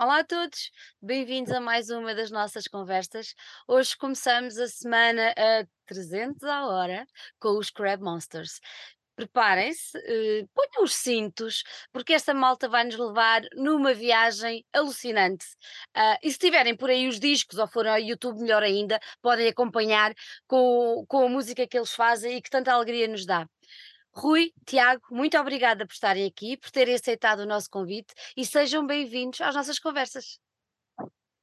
Olá a todos, bem-vindos a mais uma das nossas conversas. Hoje começamos a semana a 300 à hora com os Crab Monsters. Preparem-se, eh, ponham os cintos, porque esta malta vai nos levar numa viagem alucinante. Ah, e se tiverem por aí os discos ou forem ao YouTube, melhor ainda, podem acompanhar com, com a música que eles fazem e que tanta alegria nos dá. Rui, Tiago, muito obrigada por estarem aqui, por terem aceitado o nosso convite e sejam bem-vindos às nossas conversas.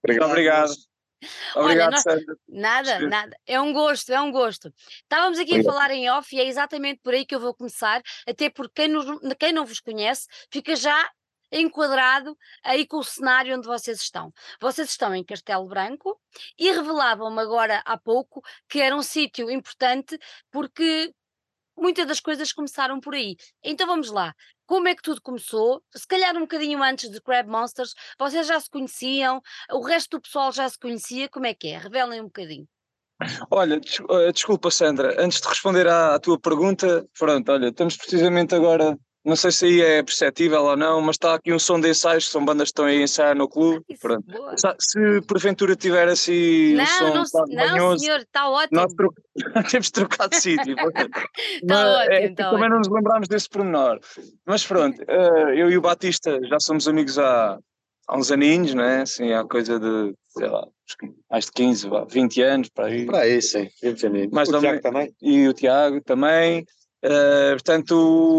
Obrigado. Obrigado. Olha, Obrigado, nós- Sandra. Nada, Sim. nada. É um gosto, é um gosto. Estávamos aqui a Obrigado. falar em off e é exatamente por aí que eu vou começar, até porque quem, nos- quem não vos conhece fica já enquadrado aí com o cenário onde vocês estão. Vocês estão em Castelo Branco e revelavam-me agora há pouco que era um sítio importante porque muitas das coisas começaram por aí. Então vamos lá. Como é que tudo começou? Se calhar um bocadinho antes de Crab Monsters, vocês já se conheciam, o resto do pessoal já se conhecia, como é que é? Revelem um bocadinho. Olha, eh, desculpa, Sandra, antes de responder à, à tua pergunta, pronto, olha, estamos precisamente agora, não sei se aí é perceptível ou não, mas está aqui um som de ensaios, que são bandas que estão aí a ensaiar no clube. Sa- Se porventura tiver assim um Não, som não, um se- bocado não manhoso, senhor, está ótimo. nós tro- temos de trocar de sítio. Está é, ótimo, que está também não ótimo. nos lembramos desse pormenor. Mas pronto, eh, eu e o Batista já somos amigos há, há uns aninhos, não é? Assim, há coisa de, sei lá, mais de 15, vá, 20 anos, para aí. Para aí, sim. Mais o Tiago também? e o Tiago também. Eh, portanto,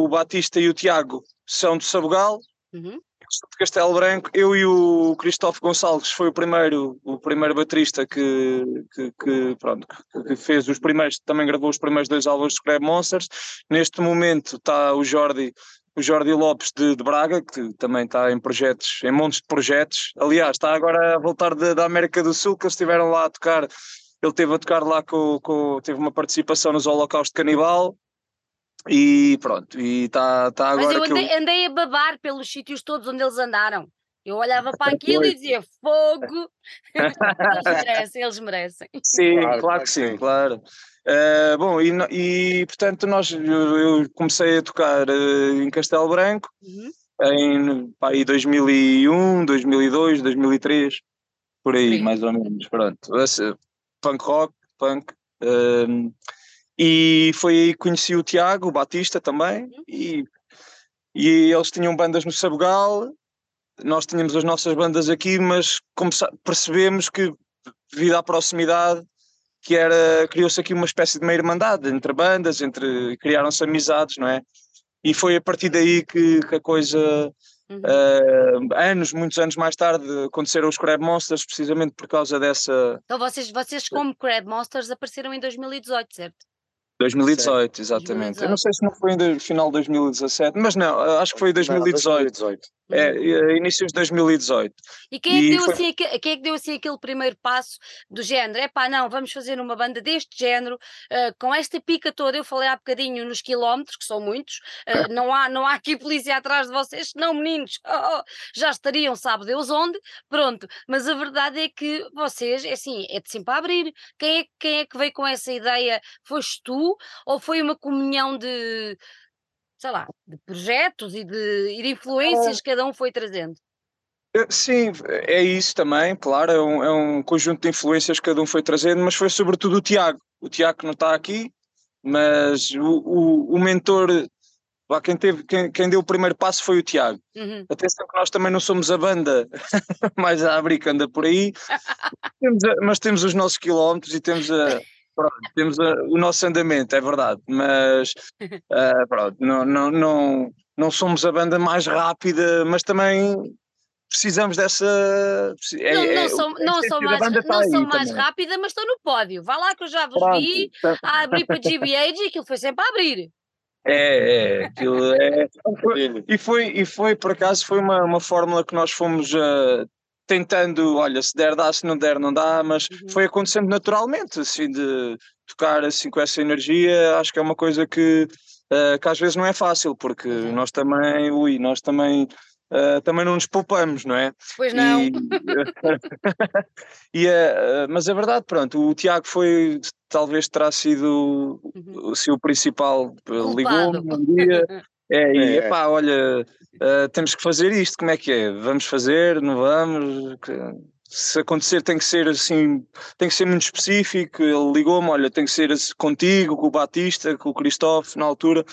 o Batista e o Tiago são de Sabugal, Uhum. sou de Castelo Branco. Eu e o Cristóvão Gonçalves foi o primeiro, o primeiro baterista que, que, que, pronto, que- que fez os primeiros, também gravou os primeiros dois álbuns de Crab Monsters. Neste momento está o Jordi, o Jordi Lopes de, de Braga, que também está em projetos, em montes de projetos. Aliás, está agora a voltar de- da América do Sul, que eles estiveram lá a tocar. Ele teve a tocar lá com, com teve uma participação nos Holocausto Canibal. E pronto, e está está Mas agora eu que eu- andei, andei a babar pelos sítios todos onde eles andaram. Eu olhava para aquilo e dizia fogo. eles merecem, eles merecem. Sim, Claro, claro, que sim, claro. Eh, bom, e, e, portanto nós, eu, comecei a tocar eh, em Castelo Branco Uhum. em pá, aí 2001, 2002, 2003, por aí Sim. mais ou menos, pronto. Esse, punk rock, punk. ehm, e foi aí que conheci o Tiago, o Batista também, Uhum. e, e eles tinham bandas no Sabugal, nós tínhamos as nossas bandas aqui, mas percebemos que devido à proximidade que era, criou-se aqui uma espécie de uma irmandade entre bandas, entre criaram-se amizades, não é? E foi a partir daí que, que a coisa, Uhum. eh, anos, muitos anos mais tarde, aconteceram os Crab Monsters, precisamente por causa dessa Então vocês, vocês como Crab Monsters apareceram em 2018, certo? 2018, exatamente. Eu não 2018. sei se não foi em final de 2017, mas não, acho que foi em Não, 2018. 2018. É, Uhum. é, inícios de 2018. E quem é, que E deu foi- assim, quem é que deu assim aquele primeiro passo do género? É pá, não, vamos fazer uma banda deste género, ah, com esta pica toda. Eu falei há bocadinho nos quilómetros, que são muitos, ah, não, há, não há aqui polícia atrás de vocês, não, meninos, oh, oh, já estariam, sabe Deus onde? Pronto, mas a verdade é que vocês, é assim, é de sempre a abrir. Quem é, quem é que veio com essa ideia? Foste tu ou foi uma comunhão de. Sei lá, de projetos e de, e de influências que cada um foi trazendo. Eh, Sim, é isso também, claro, é um, é um conjunto de influências que cada um foi trazendo, mas foi sobretudo o Tiago. O Tiago que não está aqui, mas o, o, o mentor, lá, quem, teve, quem, quem deu o primeiro passo foi o Tiago. Uhum. Atenção que nós também não somos a banda mais a abrir que anda por aí, Temos a- mas temos os nossos quilómetros e temos, a, pronto, temos a- o nosso andamento, é verdade, mas ah, pronto, não, não, não, não somos a banda mais rápida, mas também precisamos dessa. é- Não, é- não o sou, não essência sou mais, tá não aí sou mais também. rápida, mas estou no pódio. Vá lá que eu já vos Pronto, vi então, a abrir para GBH e aquilo foi sempre a abrir. É, é, aquilo é. foi- e, foi, e foi, por acaso, foi uma, uma fórmula que nós fomos ah, tentando, olha, se der dá, se não der não dá, mas Uhum. foi acontecendo naturalmente, assim, de tocar assim com essa energia, acho que é uma coisa que, ah, que às vezes não é fácil, porque é. nós também, ui, nós também, ah, também não nos poupamos, não é? Pois não. E, e, eh, mas a verdade, pronto, o Tiago foi, talvez terá sido Uhum. assim, o principal, eh, Culpado. ligou-me um dia, É, e é. pá, olha, uh, temos que fazer isto, como é que é? Vamos fazer, não vamos? Se acontecer tem que ser assim, tem que ser muito específico. Ele ligou-me, olha, tem que ser assim, contigo, com o Batista, com o Cristóvão na altura.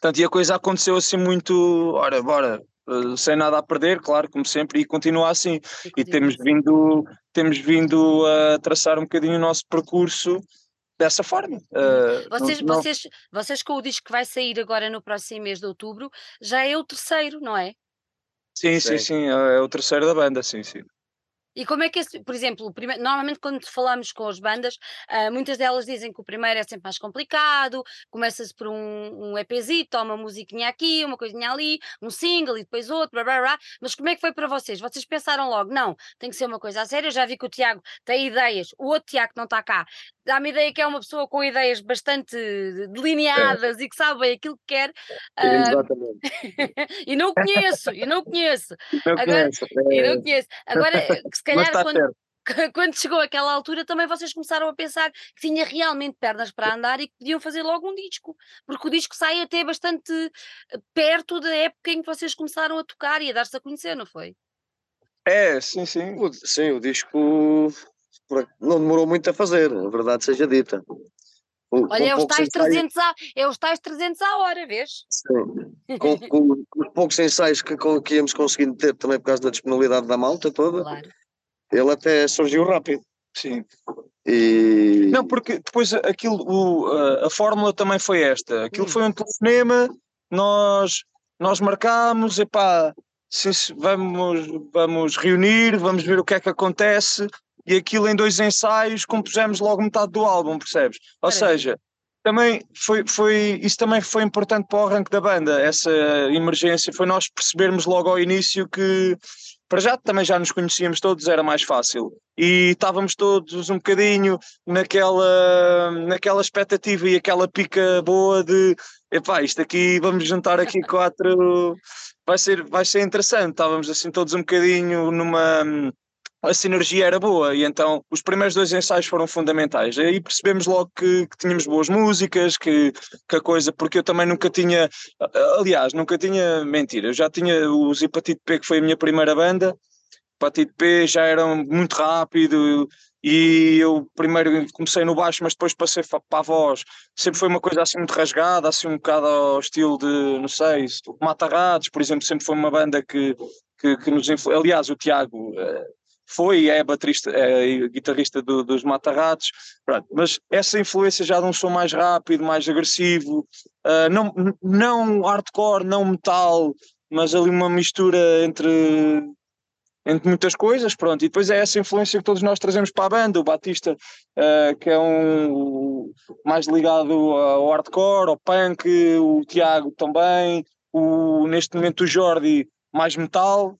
Portanto, e a coisa aconteceu assim muito, ora, bora, uh, sem nada a perder, claro, como sempre, e continua assim. E, e temos vindo, temos vindo a traçar um bocadinho o nosso percurso dessa forma. Uh, vocês, não, vocês, vocês com o disco que vai sair agora no próximo mês de outubro, já é o terceiro, não é? Sim, sim, sim, sim é o terceiro da banda, sim, sim. E como é que, esse, por exemplo, primeiro, normalmente quando falamos com as bandas, uh, muitas delas dizem que o primeiro é sempre mais complicado, começa-se por um, um EPzito, uma musiquinha aqui, uma coisinha ali, um single e depois outro, blá, blá, blá. mas como é que foi para vocês? Vocês pensaram logo, não, tem que ser uma coisa a sério, eu já vi que o Tiago tem ideias, o outro Tiago que não está cá, dá-me ideia que é uma pessoa com ideias bastante delineadas é. e que sabe aquilo que quer. Uh, Exatamente. e não conheço, e não conheço. Não Agora, conheço. É... E não conheço. Agora, se calhar quando, quando chegou aquela altura também vocês começaram a pensar que tinha realmente pernas para andar e que podiam fazer logo um disco, porque o disco sai até bastante eh, perto da época em que vocês começaram a tocar e a dar-se a conhecer, não foi? É, sim, sim. O, sim, o disco não demorou muito a fazer, a verdade seja dita. Com, Olha, com é, os tais 300 a, é os tais 300 à hora, vês? Sim. com, com, com, os poucos ensaios que, que íamos conseguindo ter também por causa da disponibilidade da malta toda, claro. Ele até surgiu rápido. Sim. E... Não, porque depois aquilo, o, a, a fórmula também foi esta. Aquilo hum. foi um telefonema, nós, nós marcámos, epá, vamos, vamos reunir, vamos ver o que é que acontece e aquilo em dois ensaios compusemos logo metade do álbum, percebes? Ou seja, também foi, foi, isso também foi importante para o arranque da banda, essa emergência, foi nós percebermos logo ao início que para já também já nos conhecíamos todos, era mais fácil. E estávamos todos um bocadinho naquela, naquela expectativa e aquela pica boa de epá, isto aqui, vamos juntar aqui quatro, vai ser, vai ser interessante. Estávamos assim todos um bocadinho numa a sinergia era boa e então os primeiros dois ensaios foram fundamentais. Aí percebemos logo que, que, tínhamos boas músicas, que, que a coisa, porque eu também nunca tinha, aliás, nunca tinha mentira, eu já tinha os Hepatite P, que foi a minha primeira banda, Hepatite P já era muito rápido e eu primeiro comecei no baixo, mas depois passei para a voz. Sempre foi uma coisa assim muito rasgada, assim um bocado ao estilo de, não sei, Mata Ratos, por exemplo, sempre foi uma banda que, que, que nos influenciou. Aliás, o Tiago eh, foi é baterista, é guitarrista do, dos Mata-Ratos, mas essa influência já de um som mais rápido, mais agressivo, uh, não, não hardcore, não metal, mas ali uma mistura entre, entre muitas coisas, pronto, e depois é essa influência que todos nós trazemos para a banda, o Batista, uh, que é um mais ligado ao hardcore, ao punk, o Tiago também, o, neste momento o Jordi mais metal,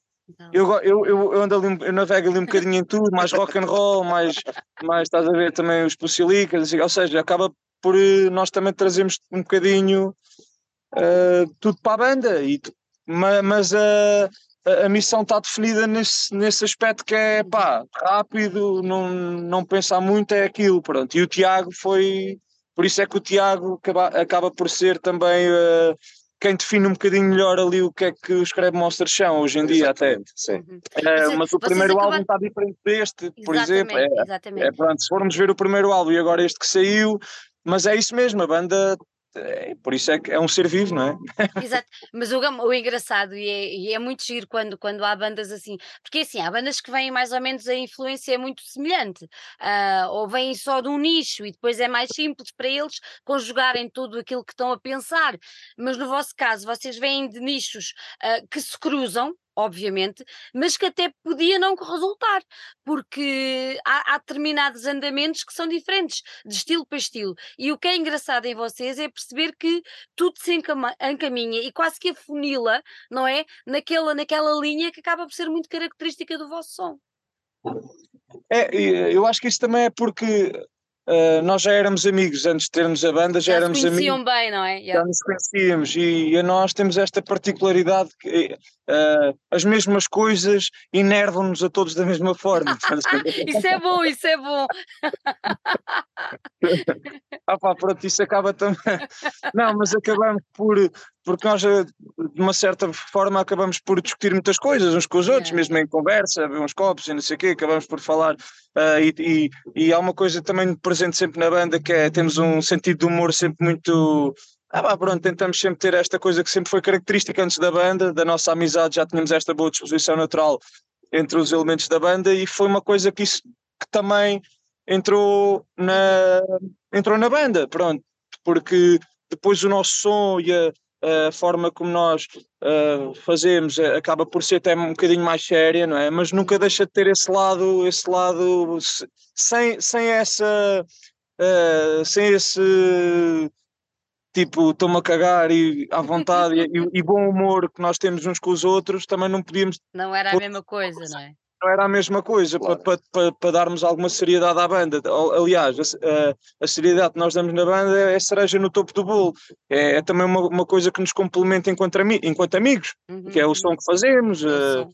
eu, eu, eu, ando ali, eu navego ali um bocadinho em tudo, mais rock and roll, mais, mais estás a ver também os Pucilicas, assim, ou seja, acaba por eh, nós também trazemos um bocadinho uh, tudo para a banda, e, mas a, a missão está definida nesse, nesse aspecto que é pá, rápido, não, não pensar muito, é aquilo, pronto. E o Tiago foi, por isso é que o Tiago acaba, acaba por ser também. Uh, quem define um bocadinho melhor ali o que é que os Crab Monsters são hoje em dia até. Sim. Uhum. É, mas o primeiro álbum está diferente deste, por exemplo. É, é, pronto, se formos ver o primeiro álbum e agora este que saiu, mas é isso mesmo, a banda é, por isso é que é um ser vivo, não é? Exato, mas o, o engraçado e é, e é, muito giro quando, quando há bandas assim, porque assim, há bandas que vêm mais ou menos a influência é muito semelhante, uh, ou vêm só de um nicho e depois é mais simples para eles conjugarem tudo aquilo que estão a pensar, mas no vosso caso, vocês vêm de nichos uh, que se cruzam, obviamente, mas que até podia não resultar, porque há, há, determinados andamentos que são diferentes de estilo para estilo. E o que é engraçado em vocês é perceber que tudo se encaminha e quase que afunila, não é? Naquela, naquela linha que acaba por ser muito característica do vosso som. É, eu acho que isso também é porque Uh, nós já éramos amigos antes de termos a banda, já, já éramos amigos. Já bem, não é? Yeah. Já nos conhecíamos e, e nós temos esta particularidade que uh, as mesmas coisas enervam-nos a todos da mesma forma. isso é bom, isso é bom. ah pá, pronto, isso acaba também. Não, mas acabamos por, porque nós, eh, de uma certa forma, acabamos por discutir muitas coisas uns com os outros, yeah. mesmo em conversa, ver uns copos e não sei o quê, acabamos por falar. Uh, e, e, e, há uma coisa também presente sempre na banda que é temos um sentido de humor sempre muito. Ah, pá, pronto, tentamos sempre ter esta coisa que sempre foi característica antes da banda, da nossa amizade, já tínhamos esta boa disposição natural entre os elementos da banda e foi uma coisa que isso que também entrou na, entrou na banda, pronto, porque depois o nosso som e a, a forma como nós uh, fazemos eh, acaba por ser até um bocadinho mais séria, não é? Mas nunca deixa de ter esse lado, esse lado sem, sem essa uh, sem esse tipo, estou-me a cagar e à vontade e, e, bom humor que nós temos uns com os outros, também não podíamos. Não era a mesma coisa, não é? Não era a mesma coisa claro. para, para, para, darmos alguma seriedade à banda. Aliás, a, a, seriedade que nós damos na banda é cereja no topo do bolo. É, é também uma, uma, coisa que nos complementa enquanto, enquanto amigos, uhum, que é o uhum. som que fazemos. Uh,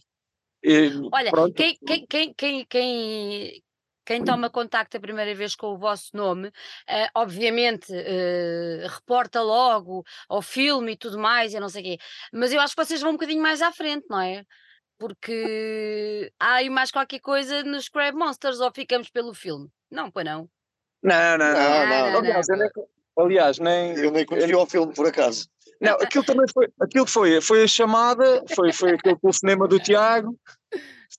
e, Olha, quem, quem, quem, quem, quem, quem toma contacto a primeira vez com o vosso nome, uh, obviamente uh, reporta logo ao filme e tudo mais, eu não sei o quê, mas eu acho que vocês vão um bocadinho mais à frente, não é? Porque há aí mais qualquer coisa nos Crab Monsters ou ficamos pelo filme? Não, pois não. Não, não, não. não, não, não aliás, nem, aliás, nem. Eu nem conheci o filme, por acaso. Não, aquilo também foi, aquilo foi, foi a chamada, foi, foi aquele telefonema do Tiago,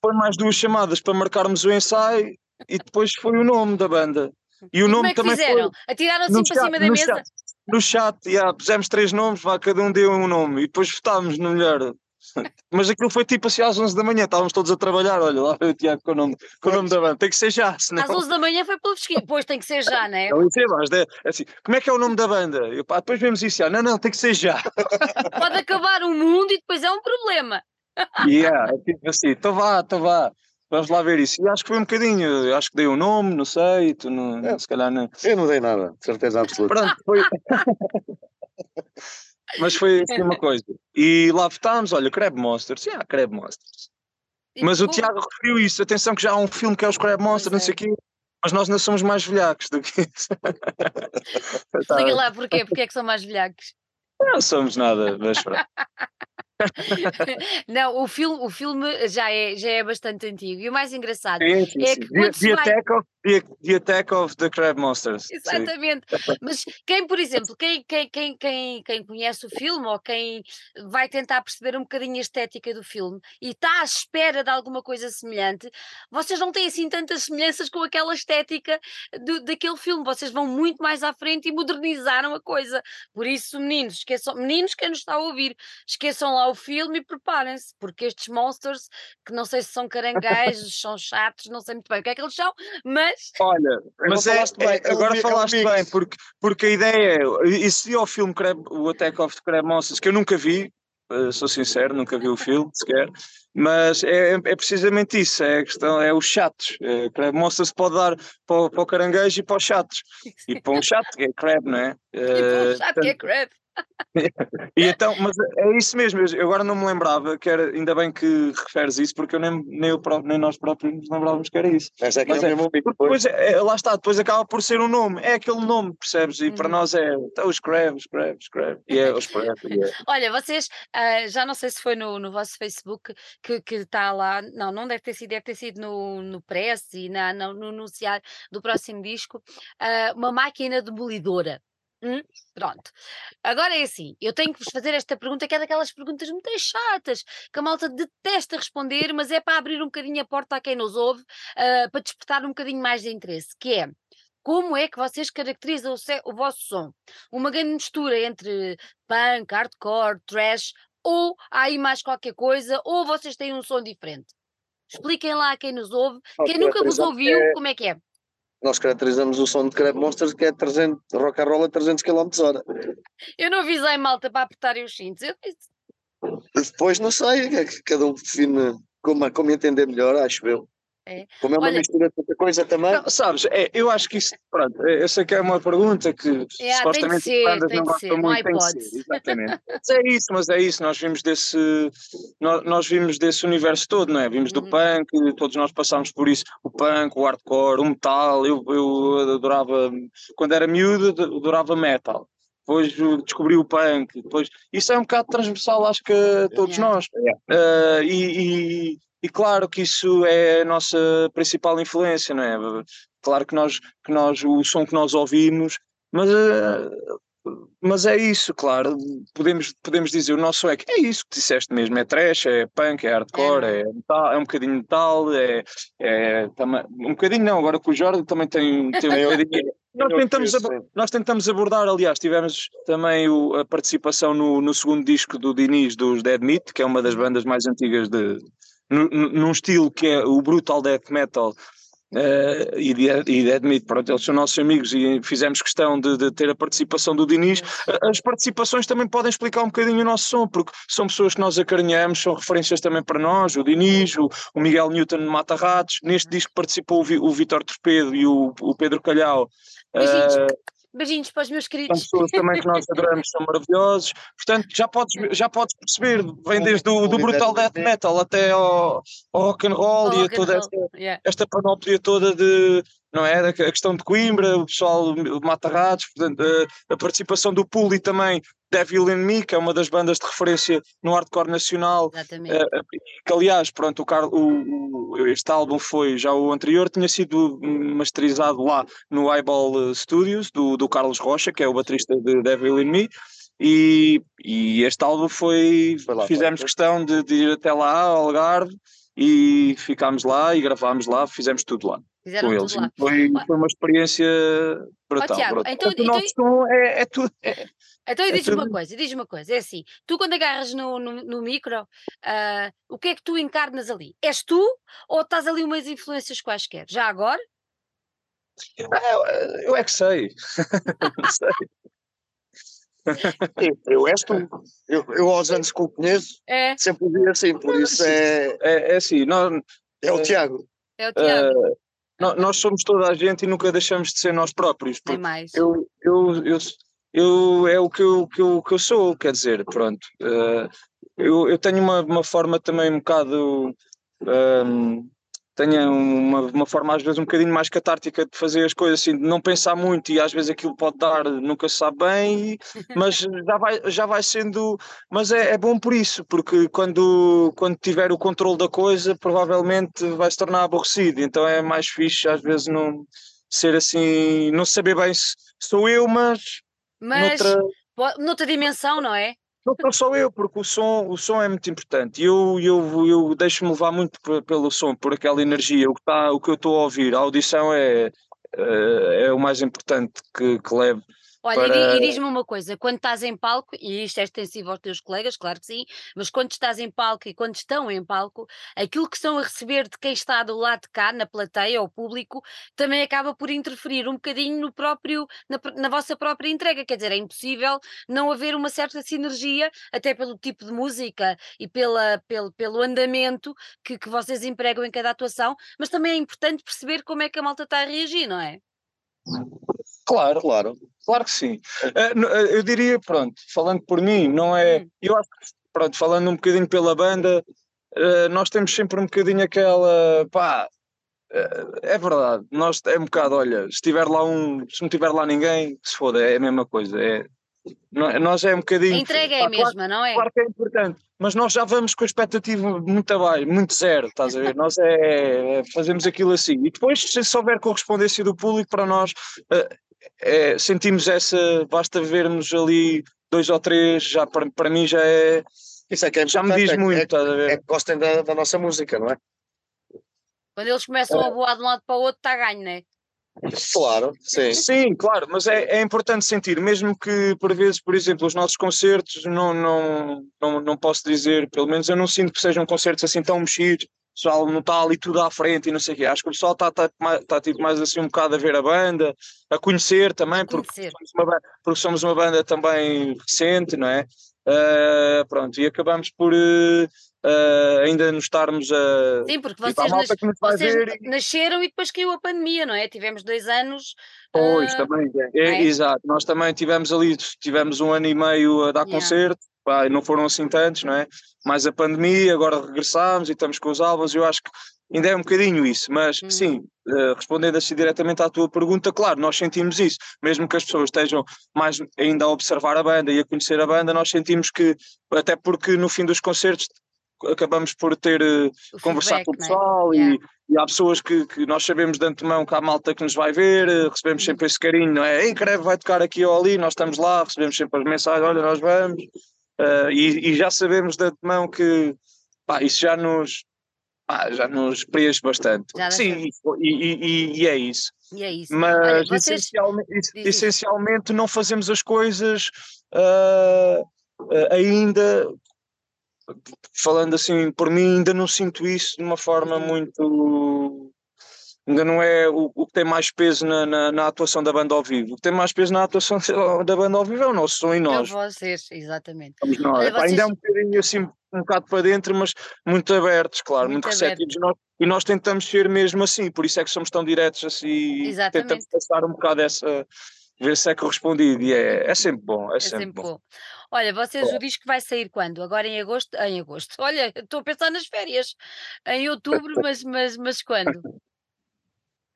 foi mais duas chamadas para marcarmos o ensaio e depois foi o nome da banda. E o e nome como é que também fizeram? Foi, Atiraram assim para chat, cima da mesa? Chat, no chat, yeah, pusemos três nomes, vá, cada um deu um nome e depois votámos no melhor. Mas aquilo foi tipo assim às 11 da manhã, estávamos todos a trabalhar. Olha lá, o Tiago com o nome, com o nome da banda, tem que ser já. Senão... Às 11 da manhã foi pelo pesquisa, depois tem que ser já, não é? Não, sei, mas, é, assim, como é que é o nome da banda? Eu, pá, depois vemos isso já. Não, não, tem que ser já. Pode acabar o mundo e depois é um problema. Yeah, é tipo assim, então vá, então vá. Vamos lá ver isso. E acho que foi um bocadinho, acho que dei o um nome, não sei, tu não, é, se calhar não. Eu não dei nada, de certeza absoluta. Pronto, foi. Mas foi assim uma coisa. E lá votámos, olha, Crab Monsters. Sim, há Crab Monsters. E mas o Tiago referiu isso. Atenção que já há um filme que é os Crab Monsters, não sei o quê. Mas nós não somos mais velhacos do que isso. Explica lá porquê, porque é que são mais velhacos. Não somos nada, mas pronto. não, o filme, o filme já, é, já é bastante antigo. E o mais engraçado sim, sim, é que sim. quando the, the, vai... attack of, the, the, Attack of the Crab Monsters. Exatamente. Mas quem, por exemplo, quem, quem, quem, quem, quem conhece o filme ou quem vai tentar perceber um bocadinho a estética do filme e está à espera de alguma coisa semelhante, vocês não têm assim tantas semelhanças com aquela estética do, daquele filme. Vocês vão muito mais à frente e modernizaram a coisa. Por isso, meninos, esqueçam, meninos, quem nos está a ouvir, esqueçam lá o filme e preparem-se, porque estes monsters, que não sei se são caranguejos, são chatos, não sei muito bem o que é que eles são, mas. Olha, mas é, bem, é, agora falaste é um bem, porque, porque a ideia é. Isso seria o filme Crab, o Attack of the Crab Monsters, que eu nunca vi, uh, sou sincero, nunca vi o filme sequer. Mas é, é, precisamente isso, é a questão, é os chatos. É, crab Monsters pode dar para o, para o caranguejo e para os chatos. E para um chato que é crab, não é? E para um chato que é crab e então, mas é isso mesmo, eu agora não me lembrava que era, ainda bem que referes isso, porque eu nem, nem, eu, nem nós próprios nos lembrávamos que era isso. Mas é que mas é, mesmo depois, é, lá está, depois acaba por ser um nome, é aquele nome, percebes? E uhum. para nós é então, os crabs, crabs, crabs, e é. Olha, vocês, uh, já não sei se foi no, no vosso Facebook que está lá, não, não deve ter sido, deve ter sido no, no press e na, no, no anunciar do próximo disco, uh, uma máquina demolidora. Hum, pronto. Agora é assim, eu tenho que vos fazer esta pergunta, que é daquelas perguntas muito chatas, que a malta detesta responder, mas é para abrir um bocadinho a porta a quem nos ouve, uh, para despertar um bocadinho mais de interesse, que é, como é que vocês caracterizam o, o vosso som? Uma grande mistura entre punk, hardcore, trash, ou há aí mais qualquer coisa, ou vocês têm um som diferente? Expliquem lá a quem nos ouve, quem nunca vos ouviu, é... como é que é? Nós caracterizamos o som de Crab Monsters que é 300, rock and roll a 300 km hora. Eu não avisei malta para apertarem os cintos. Eu Depois não sei, é cada um define como, como entender melhor, acho eu. É. Como é uma Olha, mistura de outra coisa também. Não, sabes, é, eu acho que isso, pronto, é, eu sei que é uma pergunta que é, supostamente ser, bandas não gostam muito, tem que ser, exatamente. mas é isso, mas é isso, nós vimos desse, nós, nós vimos desse universo todo, não é? Vimos do uhum. punk, todos nós passámos por isso, o punk, o hardcore, o metal, eu, eu adorava, quando era miúdo, adorava metal depois descobri o punk, depois isso é um bocado transversal, acho que a todos nós. Uh, e, e, e, claro que isso é a nossa principal influência, não é? Claro que nós, que nós o som que nós ouvimos, mas uh, mas é isso, claro, podemos, podemos dizer o nosso é que é isso que disseste mesmo, é trash, é punk, é hardcore, é, é, metal, é um bocadinho de metal, é, é um bocadinho não, agora com o Jorge também tem, tem um bocadinho. Nós tentamos, nós tentamos abordar, aliás, tivemos também o, a participação no, no segundo disco do Diniz, dos Dead Meat, que é uma das bandas mais antigas de, num estilo que é o brutal death metal, Uh, e, de, e admito, pronto, eles são nossos amigos e fizemos questão de, de, ter a participação do Diniz. As participações também podem explicar um bocadinho o nosso som, porque são pessoas que nós acarinhamos, são referências também para nós, o Diniz, o, o Miguel Newton Mata Ratos, neste disco participou o, o Vitor Torpedo e o, o Pedro Calhau. Uh, Beijinhos para os meus queridos. São pessoas também que nós adoramos, são maravilhosos. Portanto, já podes, já podes perceber, vem desde o do brutal death metal até ao, ao rock and roll e a toda esta, yeah. esta panóplia toda de, não é? A questão de Coimbra, o pessoal mata ratos, portanto, a, a participação do Puli também Devil in Me, que é uma das bandas de referência no hardcore nacional. Exatamente. Uh, que, aliás, pronto, o, Carl, o, o, este álbum foi, já o anterior, tinha sido masterizado lá no Eyeball Studios, do, do Carlos Rocha, que é o baterista de Devil in Me. E, e este álbum foi, foi lá, fizemos foi. questão de, de, ir até lá, ao Algarve, e ficámos lá e gravámos lá, fizemos tudo lá. Fizeram com eles. Lá. Foi, foi uma experiência brutal. Oh, Tiago, brutal. Então, então, o nosso som é, é tudo. É, então é diz uma coisa, diz uma coisa, é assim, tu quando agarras no, no, no micro, uh, o que é que tu encarnas ali? És tu ou estás ali umas influências quaisquer? Já agora? Eu, eu é que sei. sei. Eu és tu. Eu, eu aos anos que o conheço, é. sempre vi assim, por isso é. É, é assim, nós, é o Tiago. É o Tiago. Uh, nós somos toda a gente e nunca deixamos de ser nós próprios. Nem mais. Eu, eu, eu, eu, é o que eu, que, eu, que eu sou, quer dizer, pronto. Uh, eu, eu tenho uma, uma forma também um bocado. Um, tenho uma, uma forma às vezes um bocadinho mais catártica de fazer as coisas assim, de não pensar muito e às vezes aquilo pode dar, nunca se sabe bem, mas já vai, já vai sendo, mas é, é bom por isso, porque quando, quando tiver o controle da coisa provavelmente vai se tornar aborrecido, então é mais fixe às vezes não ser assim, não saber bem se sou eu, mas mas noutra, noutra dimensão, não é? Não, sou eu, porque o som, o som é muito importante. Eu, eu, eu deixo-me levar muito pelo som, por aquela energia. O que, tá, o que eu estou a ouvir, a audição é, é, é o mais importante que, que levo Olha, para... e, diz-me uma coisa, quando estás em palco, e isto é extensivo aos teus colegas, claro que sim, mas quando estás em palco e quando estão em palco, aquilo que estão a receber de quem está do lado de cá, na plateia, ou público, também acaba por interferir um bocadinho no próprio, na, na vossa própria entrega, quer dizer, é impossível não haver uma certa sinergia, até pelo tipo de música e pela, pelo, pelo andamento que, que vocês empregam em cada atuação, mas também é importante perceber como é que a malta está a reagir, não é? Claro, claro, claro que sim. Eh, eh, eu diria, pronto, falando por mim, não é. Hum. Eu acho que, pronto, falando um bocadinho pela banda, eh, nós temos sempre um bocadinho aquela. pá, é verdade, nós é um bocado, olha, se tiver lá um, se não tiver lá ninguém, se foda, é a mesma coisa. É, nós é um bocadinho. A entrega é a mesma, claro, não é? Claro que é importante, mas nós já vamos com a expectativa muito abaixo, muito zero, estás a ver? nós é, é, fazemos aquilo assim. E depois, se houver correspondência do público, para nós é, sentimos essa, basta vermos ali dois ou três, já para, para mim já é. Isso é que é já me diz é, muito, é, é que gostem da, da, nossa música, não é? Quando eles começam é. a voar de um lado para o outro, está ganho, não é? Claro, sim. Sim, claro, mas é, é importante sentir, mesmo que por vezes, por exemplo, os nossos concertos, não, não, não, não posso dizer, pelo menos eu não sinto que sejam concertos assim tão mexidos, pessoal não está ali tudo à frente e não sei o quê. Acho que o pessoal está, tá, tá, tipo, mais assim um bocado a ver a banda, a conhecer também, a conhecer. Porque, somos uma, porque somos uma banda também recente, não é? Uh, pronto, e acabamos por, uh, uh, ainda nos estarmos a. Sim, porque vocês, nas, vocês nasceram e depois caiu a pandemia, não é? Tivemos dois anos. Pois, uh, também, é, é? exato. Nós também tivemos ali, tivemos um ano e meio a dar yeah. concerto, pá, não foram assim tantos, não é? Mais a pandemia, agora regressámos e estamos com os álbuns, eu acho que ainda é um bocadinho isso, mas hum. sim, uh, respondendo assim diretamente à tua pergunta, claro, nós sentimos isso, mesmo que as pessoas estejam mais ainda a observar a banda e a conhecer a banda, nós sentimos que, até porque no fim dos concertos acabamos por ter uh, conversar com o é? pessoal é? yeah. e, e, há pessoas que, que, nós sabemos de antemão que há malta que nos vai ver, uh, recebemos sempre esse carinho, não é? Ei, Creve vai tocar aqui ou ali, nós estamos lá, recebemos sempre as mensagens, olha, nós vamos, uh, e, e, já sabemos de antemão que pá, isso já nos, pá, já nos preenche bastante. Sim, e, e, é isso. E é isso. Mas olha, vocês... essencialmente, essencialmente, não fazemos as coisas ainda falando assim por mim, ainda não sinto isso de uma forma uhum. muito. Ainda não é o, o que tem mais peso na, na, na, atuação da banda ao vivo. O que tem mais peso na atuação da banda ao vivo é o nosso som e nós. É vocês, exatamente. Nós. Olha, vocês... Ainda é um bocadinho assim, um bocado para dentro, mas muito abertos, claro, muito, muito receptivos. Nós, e nós tentamos ser mesmo assim, por isso é que somos tão diretos assim. Exatamente. Tentamos passar um bocado essa. ver se é correspondido. E é, é sempre bom. É, é sempre, sempre bom. bom. Olha, vocês, o disco vai sair quando? Agora em agosto? Em agosto. Olha, estou a pensar nas férias. Em outubro, mas, mas, mas quando?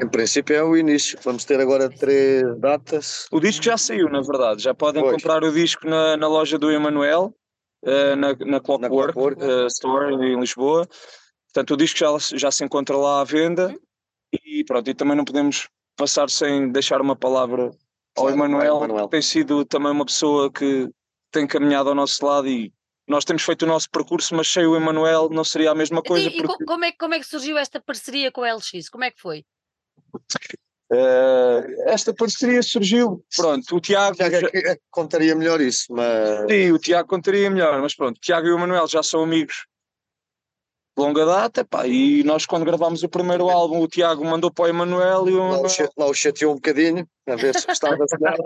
Em princípio é o início. Vamos ter agora três datas. O disco já saiu, na verdade. Já podem pois. comprar o disco na, na loja do Emanuel, uh, na, na Clockwork, na Clockwork. Uh, Store em Lisboa. Portanto, o disco já, já se encontra lá à venda. Uhum. E pronto, e também não podemos passar sem deixar uma palavra ao Emanuel, que tem sido também uma pessoa que tem caminhado ao nosso lado e nós temos feito o nosso percurso, mas sem o Emanuel não seria a mesma coisa. E, porque... como, é, como é que surgiu esta parceria com a LX? Como é que foi? Uh, esta parceria surgiu, pronto, o Tiago... Tiago é que, é contaria melhor isso, mas... Sim, o Tiago contaria melhor, mas pronto, o Tiago e o Emanuel já são amigos longa data, pá, e nós quando gravámos o primeiro álbum, o Tiago mandou para o Emanuel e o... Lá, o lá o chateou um bocadinho, a ver se estava a cenar.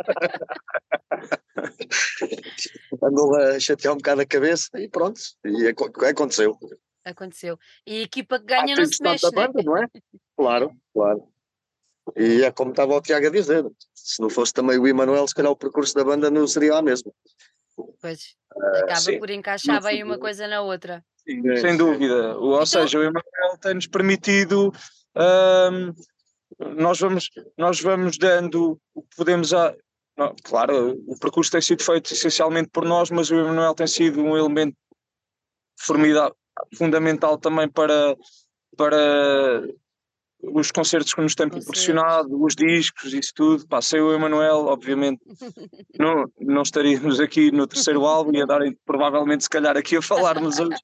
Andou a chatear um bocado a cabeça e pronto, e aconteceu. Aconteceu. E a equipa que ganha ah, não se mexe, né? banda, não é? Claro, claro. E é como estava o Tiago a dizer, se não fosse também o Emanuel, se calhar o percurso da banda não seria a mesma. Pois, ah, acaba uh, por encaixar bem uma coisa na outra. Sim, sem dúvida. Ou então... seja, o Emanuel tem-nos permitido. Um, nós, vamos, nós vamos dando o que podemos. A, não, claro, o percurso tem sido feito essencialmente por nós, mas o Emanuel tem sido um elemento formidável, fundamental também para, para os concertos que nos têm proporcionado, os discos, isso tudo. Pá, sem o Emanuel, obviamente, não, não estaríamos aqui no terceiro álbum e a dar provavelmente, se calhar, aqui a falarmos hoje.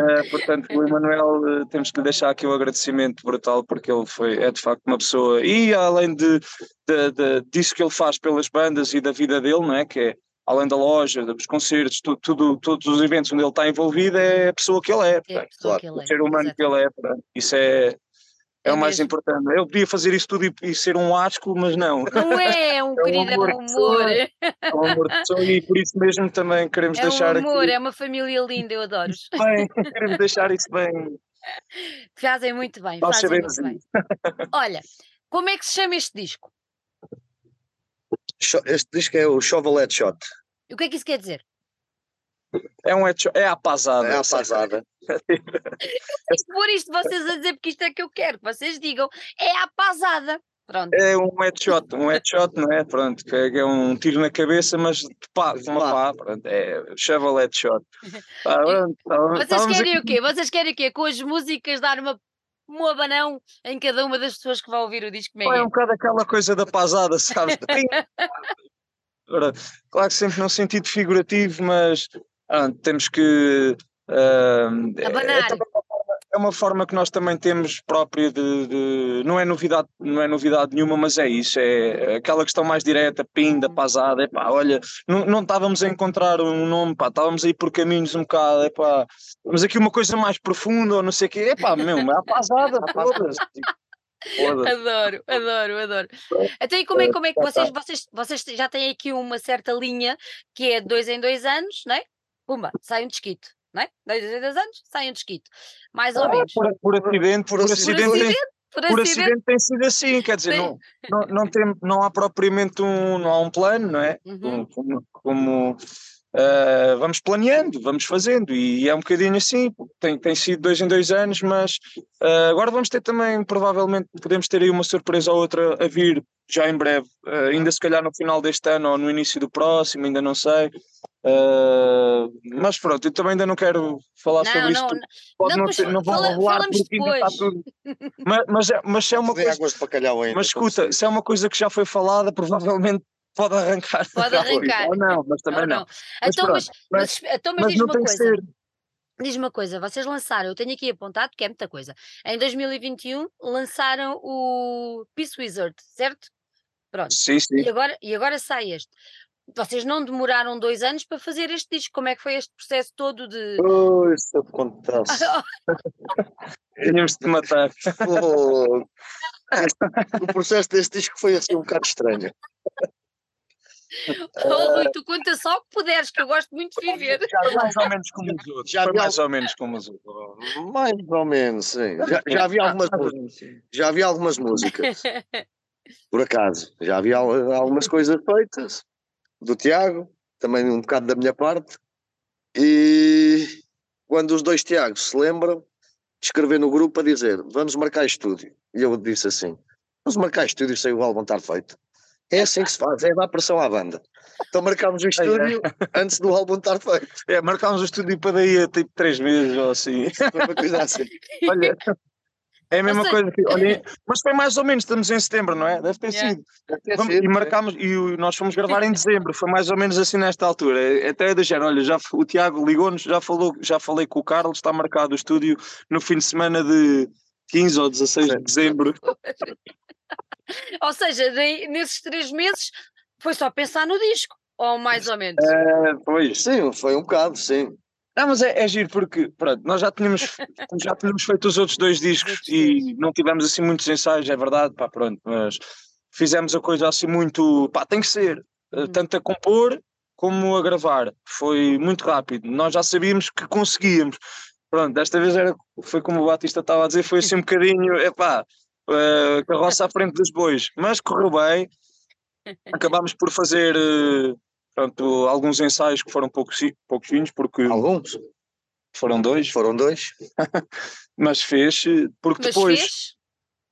Uh, portanto, o Emanuel, uh, temos que lhe deixar aqui o um agradecimento brutal, porque ele foi, é de facto uma pessoa, e além de, de, de, disso que ele faz pelas bandas e da vida dele, não é? Que é além da loja, dos concertos, tudo, tudo, todos os eventos onde ele está envolvido, é a pessoa que ele é. é claro, o ser humano que ele é. Isso é, é, é o mais mesmo. importante. Eu podia fazer isso tudo e, e, ser um asco, mas não. Não é, é um é querido amor. amor. É um amor de pessoa e por isso mesmo também queremos é deixar um amor, aqui. é uma família linda, eu adoro. Bem, queremos deixar isso bem. Fazem muito bem, Nós fazem muito bem. Olha, como é que se chama este disco? Este disco é o Chevrolet Shot. E o que é que isso quer dizer? É um headshot, é a pasada. É a pasada. por isto vocês a dizer, porque isto é que eu quero, que vocês digam, é a pasada. Pronto. É um headshot, um headshot, não é? Pronto, que é, um tiro na cabeça, mas de pá, uma pá, pronto, é Chevrolet shot. Ah, pronto, vocês querem aqui. o quê? Vocês querem o quê? Com as músicas dar uma um abanão em cada uma das pessoas que vai ouvir o disco. É, é um bocado aquela coisa da pasada, sabes? claro que sempre num sentido figurativo, mas ah, temos que. Uh, é, é, uma forma que nós também temos própria de, de, não é novidade não é novidade nenhuma mas é isso é aquela questão mais direta pinda pasada é pá olha não, não estávamos a encontrar um nome pá estávamos aí por caminhos um bocado é pá mas aqui uma coisa mais profunda ou não sei o quê é pá meu é a pasada Adoro, adoro, adoro. Então, e como é, como é que vocês, vocês, vocês já têm aqui uma certa linha que é dois em dois anos, não é? Pumba, sai um desquito. não é? Dois a dois anos, saem um desquito. Mais ou ah, menos. Por, por acidente, por, por acidente. Por acidente, por acidente, por acidente tem sido assim, quer dizer, não, não, não, tem, não há propriamente um, não há um plano, não é? Uhum. Como, como uh, vamos planeando, vamos fazendo, e é um bocadinho assim, tem, tem sido dois em dois anos, mas uh, agora vamos ter também, provavelmente, podemos ter aí uma surpresa ou outra a vir já em breve, uh, ainda se calhar no final deste ano ou no início do próximo, ainda não sei. Uh, mas pronto, eu também ainda não quero falar não, sobre isto. Não, Pode não, não, ter, não fala, rolar porque ainda está tudo. mas, mas, é, mas se é uma coisa. Ainda, mas escuta, se é uma coisa que já foi falada, provavelmente pode arrancar. Pode arrancar. Ou não, mas também não. não. Mas, então, mas, mas, então, mas, mas diz uma coisa. Diz uma coisa, vocês lançaram, eu tenho aqui apontado que é muita coisa. Em 2021 lançaram o Peace Wizard, certo? Pronto. Sim, sim. E agora, e agora sai este. Vocês não demoraram dois anos para fazer este disco. Como é que foi este processo todo de. Oh, isso eu contasse. Tínhamos de matar. Oh. o processo deste disco foi assim um bocado estranho. Oh, Rui, tu conta só o que puderes, que eu gosto muito de viver. Já mais ou menos como os outros. Já mais ou menos como os outros. Mais ou menos, sim. Já, já havia algumas, já havia algumas músicas. Por acaso. Já havia algumas coisas feitas do Tiago, também um bocado da minha parte. E quando os dois Tiagos se lembram, escrever no grupo a dizer vamos marcar estúdio. E eu disse assim: vamos marcar estúdio sem o álbum estar feito. É assim que se faz, é dar pressão à banda. Então marcámos o estúdio antes do álbum estar feito. É, marcámos o estúdio para daí a tipo três meses ou assim. Uma coisa assim. Olha, é a mesma seja... coisa que, olha, mas foi mais ou menos, estamos em setembro, não é? Deve ter yeah. sido. Deve ter Vamos, sido e marcámos, e nós fomos gravar em dezembro, foi mais ou menos assim nesta altura. É, até é género, olha, já, o Tiago ligou-nos, já, falou, já falei com o Carlos, está marcado o estúdio no fim de semana de 15 ou 16 de dezembro. ou seja, nesses três meses foi só pensar no disco, ou mais ou menos? É, foi, sim, foi um bocado, sim. Não, mas é, é giro porque pronto, nós já tínhamos, já tínhamos feito os outros dois discos e não tivemos assim muitos ensaios, é verdade, pá, pronto, mas fizemos a coisa assim muito, pá, tem que ser, eh, uhum. tanto a compor como a gravar. Foi muito rápido, nós já sabíamos que conseguíamos. Pronto, desta vez era, foi como o Batista estava a dizer, foi assim um bocadinho, epá, uh, carroça à frente dos bois, mas correu bem. Acabámos por fazer uh, Portanto, alguns ensaios que foram poucos, pouquinhos, porque. Alguns? Foram dois. Foram dois. mas fez, porque mas depois. Fez?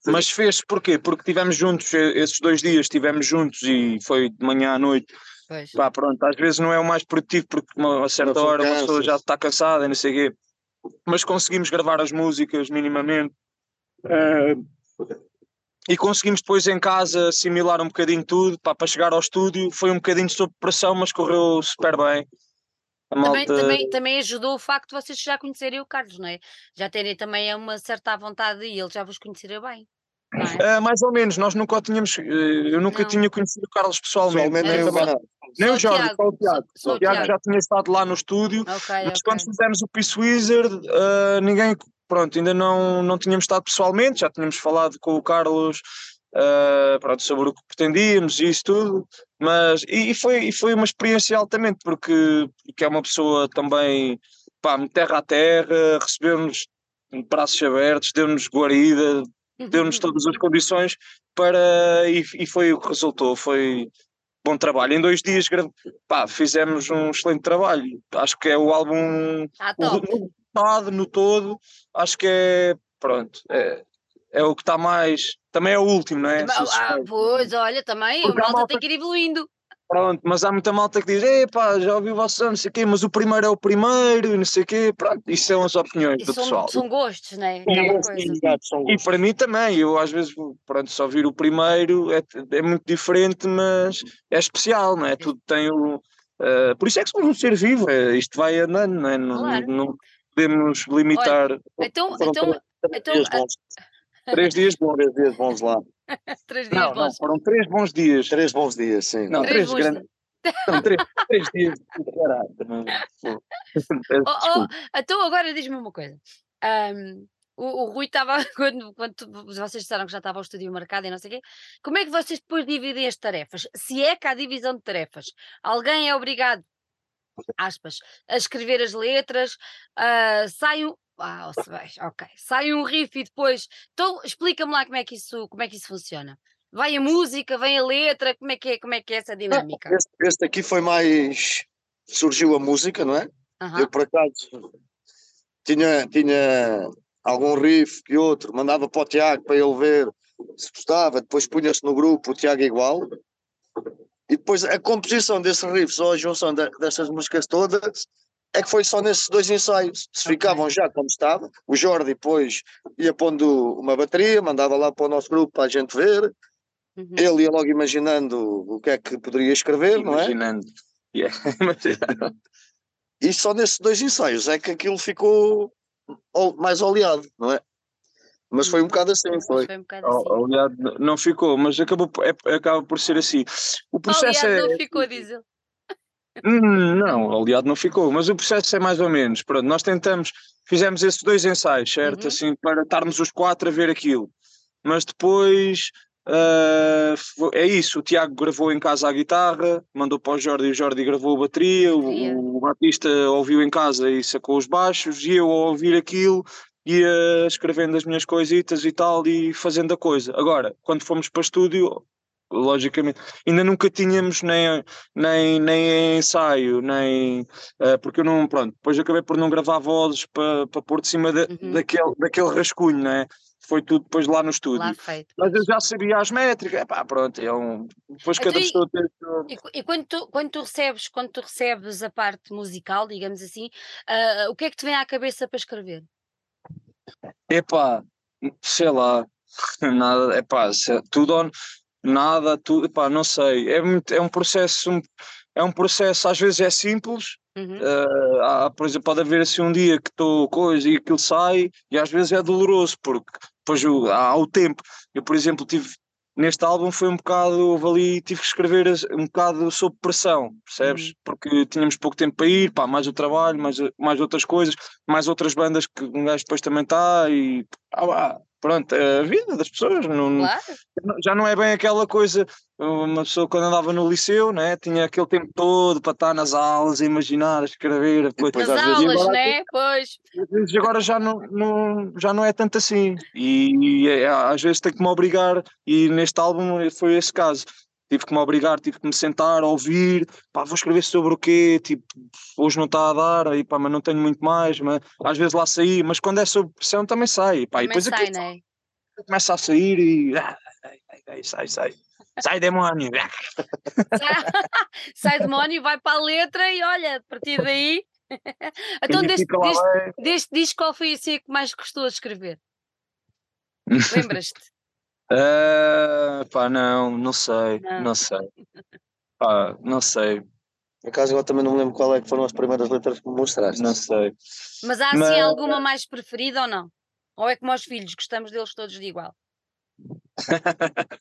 Mas fez porquê? Porque tivemos juntos, esses dois dias estivemos juntos e foi de manhã à noite. Pois. Pá, pronto, às vezes não é o mais produtivo porque a certa hora uma pessoa já está cansada e não sei o quê. Mas conseguimos gravar as músicas minimamente. Uh, e conseguimos depois em casa assimilar um bocadinho tudo pá, para chegar ao estúdio. Foi um bocadinho sob pressão, mas correu super bem. Malta... Também, também, também ajudou o facto de vocês já conhecerem o Carlos, não é? Já terem também uma certa vontade e ele já vos conheceria bem. É? Uh, mais ou menos, nós nunca tínhamos, uh, eu nunca não. tinha conhecido o Carlos pessoalmente, nem, o, nem o Jorge, só o Tiago. Só, o Tiago já tinha estado lá no estúdio, okay, mas okay. quando fizemos o Peace Wizard, uh, ninguém pronto, ainda não, não tínhamos estado pessoalmente, já tínhamos falado com o Carlos uh, pronto, sobre o que pretendíamos e isso tudo, mas e, e, foi, e foi uma experiência altamente, porque, porque é uma pessoa também pá, terra a terra, recebeu-nos braços abertos, deu-nos guarida, deu-nos todas as condições para e, e foi o que resultou, foi bom trabalho. Em dois dias pá, fizemos um excelente trabalho. Acho que é o álbum. Ah. O, no todo, acho que é, pronto, é, é o que está mais, também é o último, não é? Ah, pois, olha, também, Porque malta, malta tem que ir evoluindo. Pronto, mas há muita malta que diz, epá, já ouvi o vosso não sei o quê, mas o primeiro é o primeiro, e não sei o quê, pronto, isso são as opiniões do são, pessoal. São gostos, não é? E para mim também, eu às vezes, pronto, só ouvir o primeiro é, é muito diferente, mas é especial, não é? Tudo tem o... Uh, por isso é que somos um ser vivo, é, isto vai andando, não é? Não, claro. não, podemos limitar. Olha, então, então, então, bons, três dias bons. Três dias bons lá. três dias não, bons. Não, foram três bons dias. Três bons dias, sim. Não, três, três grandes. Não, três, três dias. oh, oh, então agora diz-me uma coisa. Um, o, o, Rui estava, quando, quando vocês disseram que já estava o estúdio marcado e não sei o quê, como é que vocês depois dividem as tarefas? Se é que há divisão de tarefas, alguém é obrigado aspas, a escrever as letras, uh, sai Ah, se ok. Sai um riff e depois. Então explica-me lá como é, que isso, como é que isso funciona. Vai a música, vem a letra, como é que é, como é, que é essa dinâmica? Este, este aqui foi mais. Surgiu a música, não é? Aham, Eu por acaso tinha, tinha algum riff que outro, mandava para o Tiago para ele ver se gostava, depois punha-se no grupo o Tiago igual. E depois a composição desses riffs ou a junção de, dessas músicas todas é que foi só nesses dois ensaios. Se Ok. ficavam já como estava, o Jordi depois ia pondo uma bateria, mandava lá para o nosso grupo para a gente ver, uhum. ele ia logo imaginando o que é que poderia escrever, não é? Imaginando. Yeah. Imaginando. E só nesses dois ensaios é que aquilo ficou mais oleado, não é? Mas foi um bocado assim, foi. foi um bocado assim. Oleado não ficou, mas acabou, por- é- acaba por ser assim. O processo Aliás, é. não ficou, diz ele. Não, oleado não ficou, mas o processo é mais ou menos. Pronto, nós tentamos, fizemos esses dois ensaios, certo? Uhum. Assim, para estarmos os quatro a ver aquilo. Mas depois fo- é isso. O Tiago gravou em casa a guitarra, mandou para o Jordi, o Jordi gravou a bateria, Bateria. o, o Batista ouviu em casa e sacou os baixos, e eu ao ouvir aquilo ia escrevendo as minhas coisitas e tal e fazendo a coisa. Agora, quando fomos para estúdio, logicamente, ainda nunca tínhamos nem, nem, nem ensaio, nem eh, porque eu não, pronto, depois acabei por não gravar vozes para para pôr de cima da- Uhum. daquele, daquele rascunho, né? Foi tudo depois lá no estúdio. Lá. Mas eu já sabia as métricas, epá, pronto, é um, depois cada Então, e- pessoa tem E, e quando, tu, quando, tu recebes, quando tu recebes a parte musical, digamos assim, ah, o que é que te vem à cabeça para escrever? Epá, sei lá, nada, epá, tudo on, nada, tudo, epá, não sei, é, muito, é um processo, é um processo, às vezes é simples, Uhum. eh, há, por exemplo, pode haver assim um dia que estou coisa e aquilo sai, e às vezes é doloroso, porque depois o- há o tempo, eu por exemplo tive, neste álbum foi um bocado, houve ali, tive que escrever um bocado sob pressão, percebes? Uhum. Porque tínhamos pouco tempo para ir, pá, mais o trabalho, mais, mais outras coisas, mais outras bandas que um gajo depois também está e ah, pá, pronto, a vida das pessoas, não, Claro, já não é bem aquela coisa, uma pessoa quando andava no liceu, né, tinha aquele tempo todo para estar nas aulas, imaginar, a escrever, depois, Pois, nas às vezes, aulas, agora- né? Pois. vezes agora já não, não- já não é tanto assim e, é- às vezes tenho que me obrigar e neste álbum foi esse caso tive que me obrigar, tive que me sentar ouvir pá, vou escrever sobre o quê tipo, hoje não está a dar aí, pá, mas não tenho muito mais mas às vezes lá saí, mas quando é sob pressão também sai pá, e Também depois sai, aquilo né? começa a sair e ah, ai, ai, ai, sai, sai sai demónio Sai, sai demónio, vai para a letra e olha, a partir daí. então, E deste, deste, disco, qual foi assim que mais gostou de escrever? Lembras-te? Ah, pá, não, não sei, Não. não sei. Pá, não sei, Por acaso agora também não me lembro qual é que foram as primeiras letras que me mostraste. não sei. Mas há assim Mas- alguma mais preferida ou não? Ou é como aos filhos, gostamos deles todos de igual?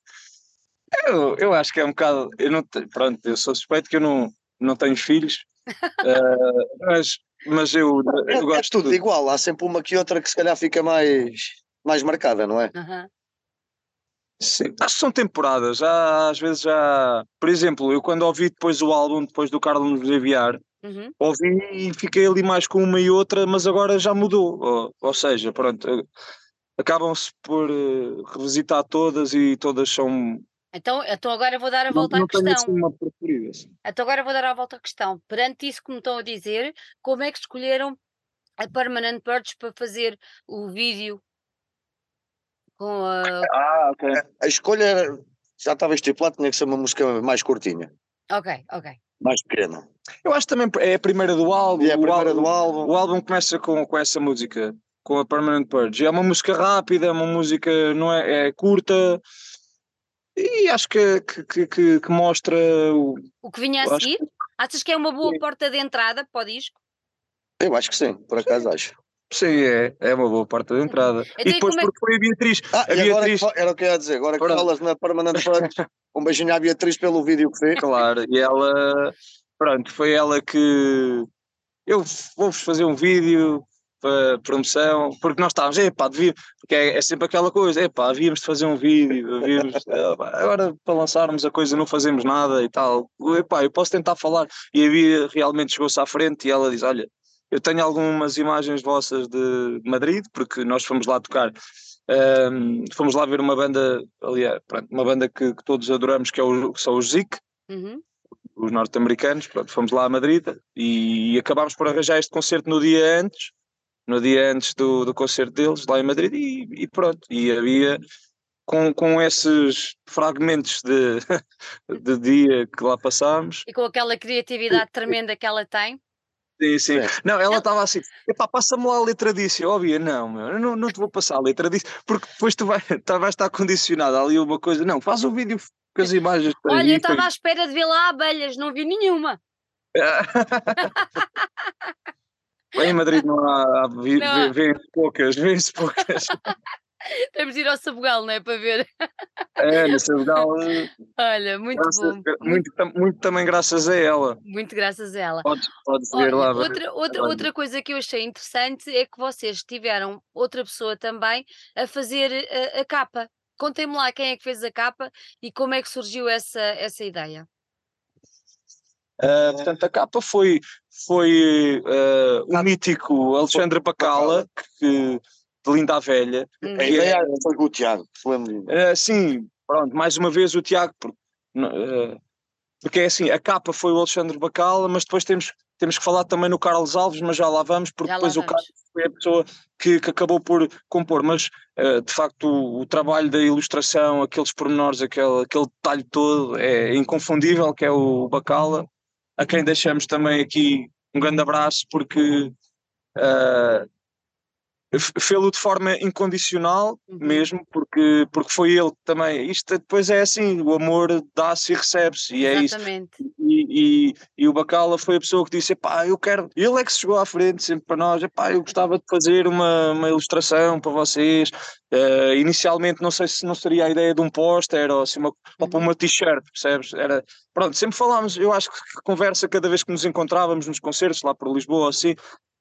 Eu, eu acho que é um bocado. Eu não, te- pronto, eu sou suspeito que eu não, não tenho filhos, ah, mas, mas eu, É, eu é gosto tudo de igual, há sempre uma que outra que se calhar fica mais, mais marcada, não é? Aham. Sim, acho que são temporadas. Já, às vezes já. Por exemplo, eu quando ouvi depois o álbum, depois do Carlos nos enviar, Uhum. ouvi e fiquei ali mais com uma e outra, mas agora já mudou. Ou, ou seja, pronto, eh, acabam-se por eh, revisitar todas e todas são. Então, então agora vou dar a Não, volta à não tenho assim questão. uma preferida. assim. Então agora vou dar a volta à questão. Perante isso que me estão a dizer, como é que escolheram a Permanent Purge para fazer o vídeo com a. Ah, ok. A escolha já estava estipulado, tinha que ser uma música mais curtinha, Ok, ok. mais pequena. Eu acho que também é a primeira do álbum. E é a o primeira álbum- do álbum. O álbum começa com, com essa música, com a Permanent Purge. É uma música rápida, é uma música não é, é curta e acho que, que, que, que- que mostra o. O que vinha a seguir? Achas que é uma boa Sim. porta de entrada para o disco? Eu acho que sim, por acaso acho. Sim, é, é uma boa parte da entrada. Então, e depois é porque foi a Beatriz. Ah, a agora que Beatriz, fa- era o que eu ia dizer, agora que Pronto. falas na Permanent Punch, um beijinho à Beatriz pelo vídeo que fez. claro, e ela, pronto, foi ela que eu vou-vos fazer um vídeo, para promoção, porque nós estávamos, epá, devia, porque é, é, sempre aquela coisa, epá, havíamos de fazer um vídeo, havíamos, agora para lançarmos a coisa não fazemos nada e tal, epá, eu posso tentar falar, e a Bia realmente chegou-se à frente e ela diz, olha, eu tenho algumas imagens vossas de Madrid, porque nós fomos lá tocar, um, fomos lá ver uma banda, aliás, pronto, uma banda que, que, todos adoramos, que, é o, que são os Zik, uhum os norte-americanos, fomos lá a Madrid e acabámos por arranjar este concerto no dia antes, no dia antes do, do concerto deles, lá em Madrid, e, e pronto, e havia com, com esses fragmentos de, de dia que lá passámos. E com aquela criatividade tremenda que ela tem. Sim, sim. É. Não, ela estava assim, epá, passa-me lá a letra disso. Óbvio, não, meu, eu não, não te vou passar a letra disso, porque depois tu vai, tu vais estar condicionado ali uma coisa. Não, faz o vídeo com as imagens. Olha, eu estava à espera de ver lá abelhas, não vi nenhuma. em Madrid não há, vêem-se poucas, vêem-se poucas. Temos de ir ao Sabugal, não é? Para ver. É, no Sabugal. Olha, muito graças, bom. Muito, muito, também graças a ela. Muito graças a ela. Podes, podes ver lá. Outra, outra, outra coisa que eu achei interessante é que vocês tiveram outra pessoa também a fazer a, a capa. Contem-me lá quem é que fez a capa e como é que surgiu essa, essa ideia. Uh, portanto, a capa foi, foi uh, o mítico Alexandre Pacala, que, de Linda a Velha. Hum. A ideia é, foi o Tiago, uh, Sim, pronto, mais uma vez o Tiago, porque, porque é assim, a capa foi o Alexandre Bacala, mas depois temos temos que falar também no Carlos Alves, mas já lá vamos, porque já depois o Carlos foi a pessoa que, que acabou por compor. Mas, uh, de facto, o, o, trabalho da ilustração, aqueles pormenores, aquele, aquele detalhe todo é inconfundível, que é o Bacala, a quem deixamos também aqui um grande abraço, porque uh, fê-lo de forma incondicional uhum. mesmo, porque, porque foi ele também. Isto depois é assim: o amor dá-se e recebe-se, e Exatamente. é isso. E, e, e, o Bacala foi a pessoa que disse: pá, eu quero. Ele é que se chegou à frente sempre para nós: pá, eu gostava de fazer uma, uma ilustração para vocês. Uh, inicialmente, não sei se não seria a ideia de um póster ou, assim, uma, uhum. ou para uma t-shirt, percebes? Era, pronto, sempre falámos. Eu acho que conversa cada vez que nos encontrávamos nos concertos lá por Lisboa, assim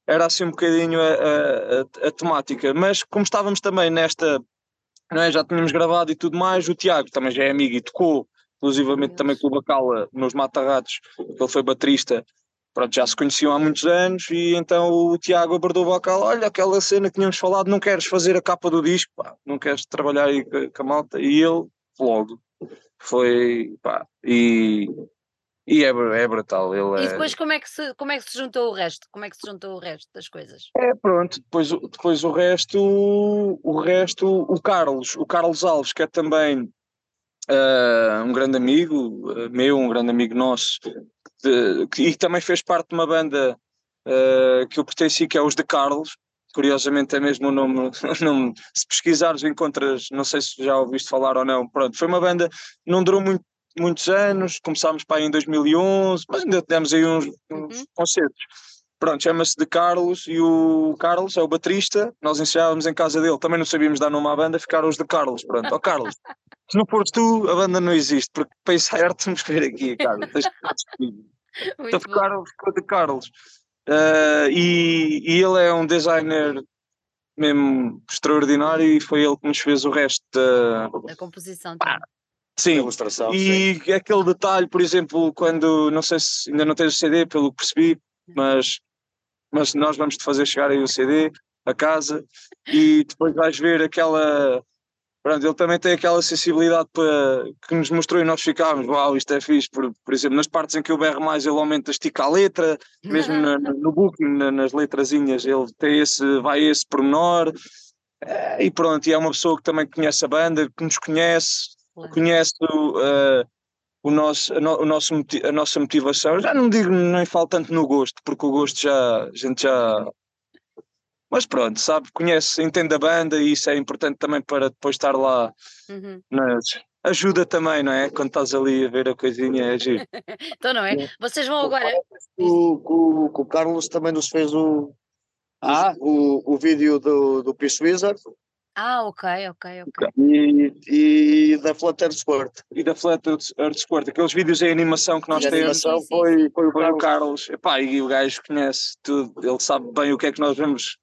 era assim um bocadinho a, a, a, temática. Mas como estávamos também nesta, não é, já tínhamos gravado e tudo mais, o Tiago também já é amigo e tocou, inclusivamente também com o Bacala nos Mata-Ratos, ele foi baterista, pronto, já se conheciam há muitos anos e então o Tiago abordou o Bacala, olha aquela cena que tínhamos falado, não queres fazer a capa do disco, pá, não queres trabalhar aí com a malta? E ele, logo, foi, pá, e e é, é brutal. Ele e é depois é... como, é que se, como é que se juntou o resto? Como é que se juntou o resto das coisas? É pronto, depois, depois o resto, o resto, o Carlos, o Carlos Alves, que é também uh, um grande amigo uh, meu, um grande amigo nosso, de, que, e também fez parte de uma banda uh, que eu pertenci, que é os de Carlos. Curiosamente é mesmo o nome, o nome, se pesquisares encontras, não sei se já ouviste falar ou não, pronto, foi uma banda, não durou muito muitos anos, começámos para aí em 2011, mas ainda temos aí uns, uns uhum. concertos. Pronto, chama-se de Carlos e o Carlos é o baterista, nós ensaiávamos em casa dele, também não sabíamos dar nome à banda, ficaram os de Carlos, pronto, ó oh, Carlos, se não fores tu, a banda não existe, porque para ensaiar temos que vir aqui, Carlos, tens que Então ficaram, ficou de Carlos. Uh, e, e ele é um designer mesmo extraordinário e foi ele que nos fez o resto da, da composição. Sim, ilustração, e sim. aquele detalhe, por exemplo, quando, não sei se ainda não tens o CD, pelo que percebi, mas, mas nós vamos te fazer chegar aí o CD a casa e depois vais ver aquela. Pronto, ele também tem aquela sensibilidade para, que nos mostrou e nós ficámos, uau, isto é fixe. Por, por exemplo, nas partes em que eu berro mais, ele aumenta, estica a letra, mesmo na, no booking, na, nas letrazinhas, ele tem esse, vai esse pormenor. Eh, e pronto, e é uma pessoa que também conhece a banda, que nos conhece. Conhece uh, o nosso, a, no, o nosso, a nossa motivação. Já não digo nem falo tanto no gosto, porque o gosto já a gente já. Mas pronto, sabe, conhece, entende a banda e isso é importante também para depois estar lá uhum. nas, ajuda também, não é? Quando estás ali a ver a coisinha, é giro. então não é? Vocês vão agora. O, o, o Carlos também nos fez o, ah. o, o vídeo do, do Peace Wizard. Ah, ok, ok, ok. E, e da Flat Earth Squirt. E da Flat Earth Squirt. Aqueles vídeos em animação que nós temos. Sim, sim, foi, foi, foi o Carlos. Epá, e o gajo conhece tudo, ele sabe bem o que é que nós vamos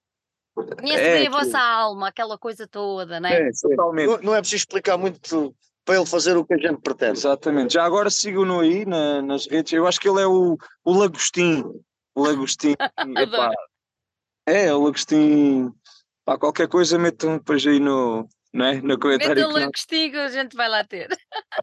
Conhece É bem a vossa alma, aquela coisa toda, não é? É, sim. Totalmente. Não, não é preciso explicar muito para ele fazer o que a gente pretende. Exatamente. Já agora sigam-no aí na- nas redes. Eu acho que ele é o, o Lagostim. O Lagostim. epá. É, o Lagostim. Pá, qualquer coisa metam depois aí no, não é? no comentário. Meta que lá nós- o castigo, a gente vai lá ter.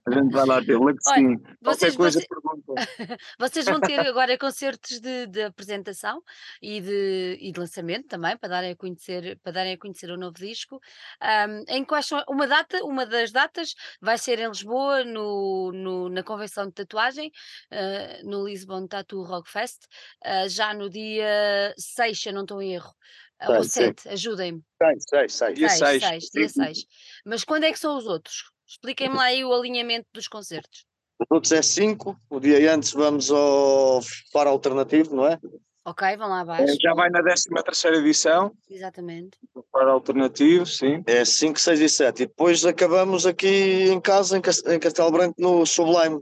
a gente vai lá ter. Vocês, Qualquer coisa vocês, pergunta. vocês vão ter agora concertos de, de apresentação e de, e de lançamento também, para darem a conhecer, para darem a conhecer o novo disco. Ahm, em quais são, uma data, uma das datas vai ser em Lisboa, no, no- na convenção de tatuagem, ah, no Lisbon Tattoo Rock Fest, ah, já no dia 6, se eu não estou em erro. Ah, Ou. 7, ajudem-me. Sei, sei, sei. Dia 6, seis. 6, dia. 6. Mas quando é que são os outros? Expliquem-me lá aí o alinhamento dos concertos. Os outros é 5. O dia antes vamos ao Faro Alternativo, não é? Ok, vão lá abaixo. Já vai na 13 terceira edição. Exatamente. Para alternativo, sim. É 5, 6 e 7. E depois acabamos aqui em casa, em Cas- em Castelo Branco, no Sublime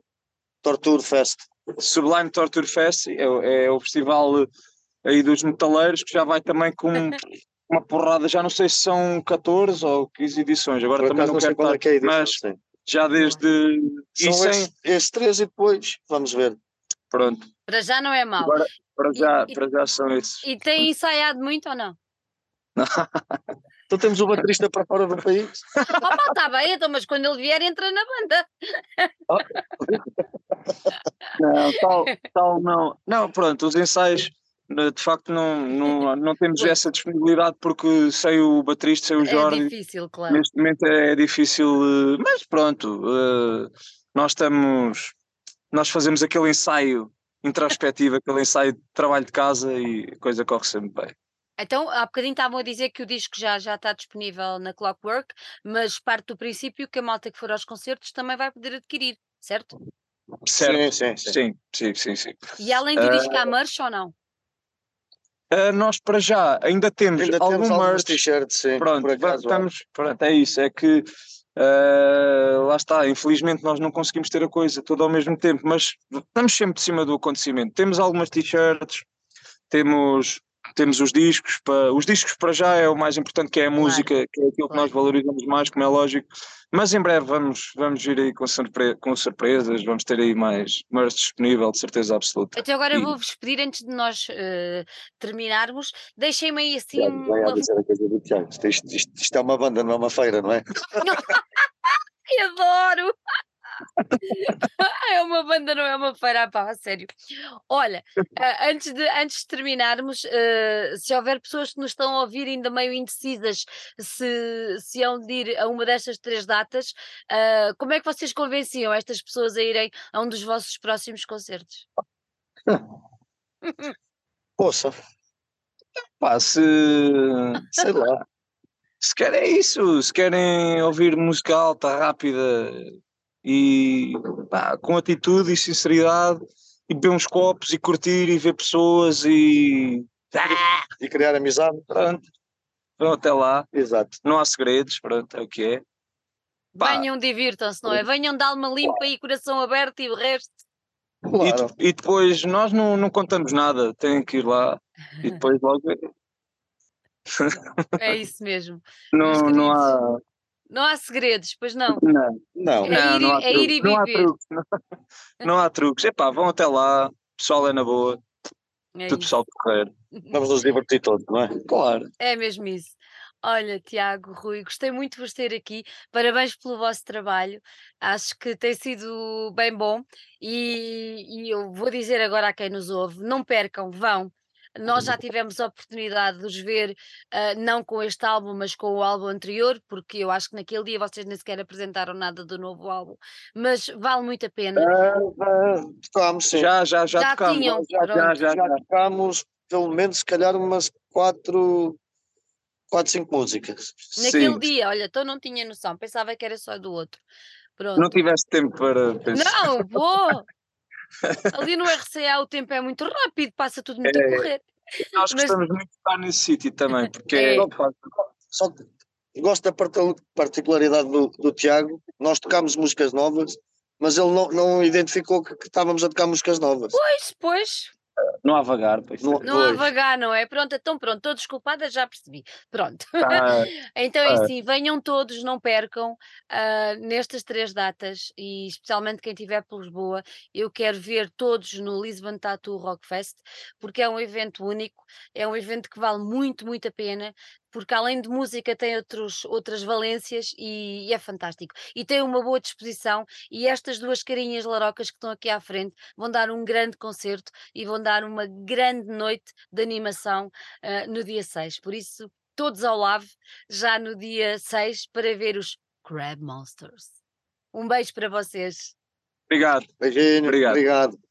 Torture Fest. Sublime Torture Fest é, o- é o festival aí dos metaleiros que já vai também com uma porrada, já não sei se são 14 ou 15 edições, agora Por também não não quero é estar, que é edição. mas sim. já desde São sem, esses, esses três e depois vamos ver. pronto, Para já não é mau. Agora- para já, e- para já são esses. E tem ensaiado muito ou não? Então temos o baterista para fora do país. Opa, está bem, então, mas quando ele vier, entra na banda. Não, tal, tal não. Não, pronto, os ensaios de facto não, não, não temos essa disponibilidade porque sem o baterista, sem o É Jorge, difícil, claro. Neste momento é difícil, eh, mas pronto, eh, nós estamos, nós fazemos aquele ensaio introspectivo, aquele ensaio de trabalho de casa e a coisa corre sempre bem. Então, há bocadinho estavam a dizer que o disco já, já está disponível na Clockwork, mas parte do princípio que a malta que for aos concertos também vai poder adquirir, certo? Certo? Sim, sim, sim. Sim, sim, sim, sim. E além do disco, há merch ou não? Eh, nós para já ainda temos Ainda algumas merch, t-shirts, sim. pronto, acaso. estamos, pronto, é isso, é que eh, lá está, infelizmente nós não conseguimos ter a coisa toda ao mesmo tempo, mas estamos sempre de cima do acontecimento. Temos algumas t-shirts, temos, temos os discos, pa- os discos para já é o mais importante, que é a Claro, música, que é aquilo que nós claro. valorizamos mais, como é lógico, mas em breve vamos, vamos vir aí com, surpre- com surpresas, vamos ter aí mais merch disponível, de certeza absoluta. Então agora eu E- vou-vos pedir, antes de nós eh, terminarmos, deixem-me aí assim a uma... dizer a coisa do Tiago. Isto, isto- isto- isto é uma banda, não é uma feira, não é? Adoro! é uma banda, não é uma feira, pá, a sério. Olha, ah, antes, de, antes de terminarmos, ah, se houver pessoas que nos estão a ouvir ainda meio indecisas se, se hão de ir a uma destas três datas, ah, como é que vocês convenciam estas pessoas a irem a um dos vossos próximos concertos? Poça, Pá, se, sei lá. se querem isso, se querem ouvir música alta, rápida e pá, com atitude e sinceridade e beber uns copos e curtir e ver pessoas e Ah, E criar amizade. pronto, vão até lá, Exato. não há segredos, pronto, é o que é. Pá, Venham, divirtam-se, não é? Venham de alma limpa e coração aberto e o resto. e, Claro. de- e depois nós não, não contamos nada, têm que ir lá e depois logo É isso mesmo. Não, não há. Não há segredos, pois não. Não, Não. É não, ir não e- há é ir truques, não há viver. truques, não, não há truques. Epá, vão até lá, o pessoal é na boa, É tudo isso. pessoal correr. Vamos nos divertir todos, não é? Claro. É mesmo isso. Olha, Tiago, Rui, gostei muito de vos ter aqui. Parabéns pelo vosso trabalho. Acho que tem sido bem bom. E, e eu vou dizer agora a quem nos ouve: não percam, vão. Nós já tivemos a oportunidade de os ver, ah, não com este álbum, mas com o álbum anterior, porque eu acho que naquele dia vocês nem sequer apresentaram nada do novo álbum, mas vale muito a pena. Ah, tocámos, sim. Já, já, já, Já tocámos. tinham, já, já, já, Já tocámos pelo menos, se calhar, umas quatro, quatro cinco músicas. Naquele Sim. dia, olha, então não tinha noção, pensava que era só do outro. Pronto. Não tiveste tempo para pensar. Não, pô! Ali no RCA o tempo é muito rápido, passa tudo muito a É. correr. Nós mas- gostamos muito de estar nesse sítio também, porque É. Só gosto da parti- particularidade do, do Tiago. Nós tocámos músicas novas, mas ele não, não identificou que, que estávamos a tocar músicas novas. Pois, pois, Não há vagar. Pois Não- Não há vagar, não é? Pronto, então pronto, estou desculpada, já percebi. Pronto. Tá, Então é Ah. assim, venham todos, não percam ah, nestas três datas e especialmente quem estiver por Lisboa, eu quero ver todos no Lisbon Tattoo Rock Fest, porque é um evento único, é um evento que vale muito, muito a pena, porque além de música tem outros, outras valências e, e é fantástico. E tem uma boa disposição e estas duas carinhas larocas que estão aqui à frente vão dar um grande concerto e vão dar uma grande noite de animação ah, no dia 6. Por isso, todos ao lave já no dia 6 para ver os Crab Monsters. Um beijo para vocês. Obrigado. Beijinho, Obrigado. obrigado.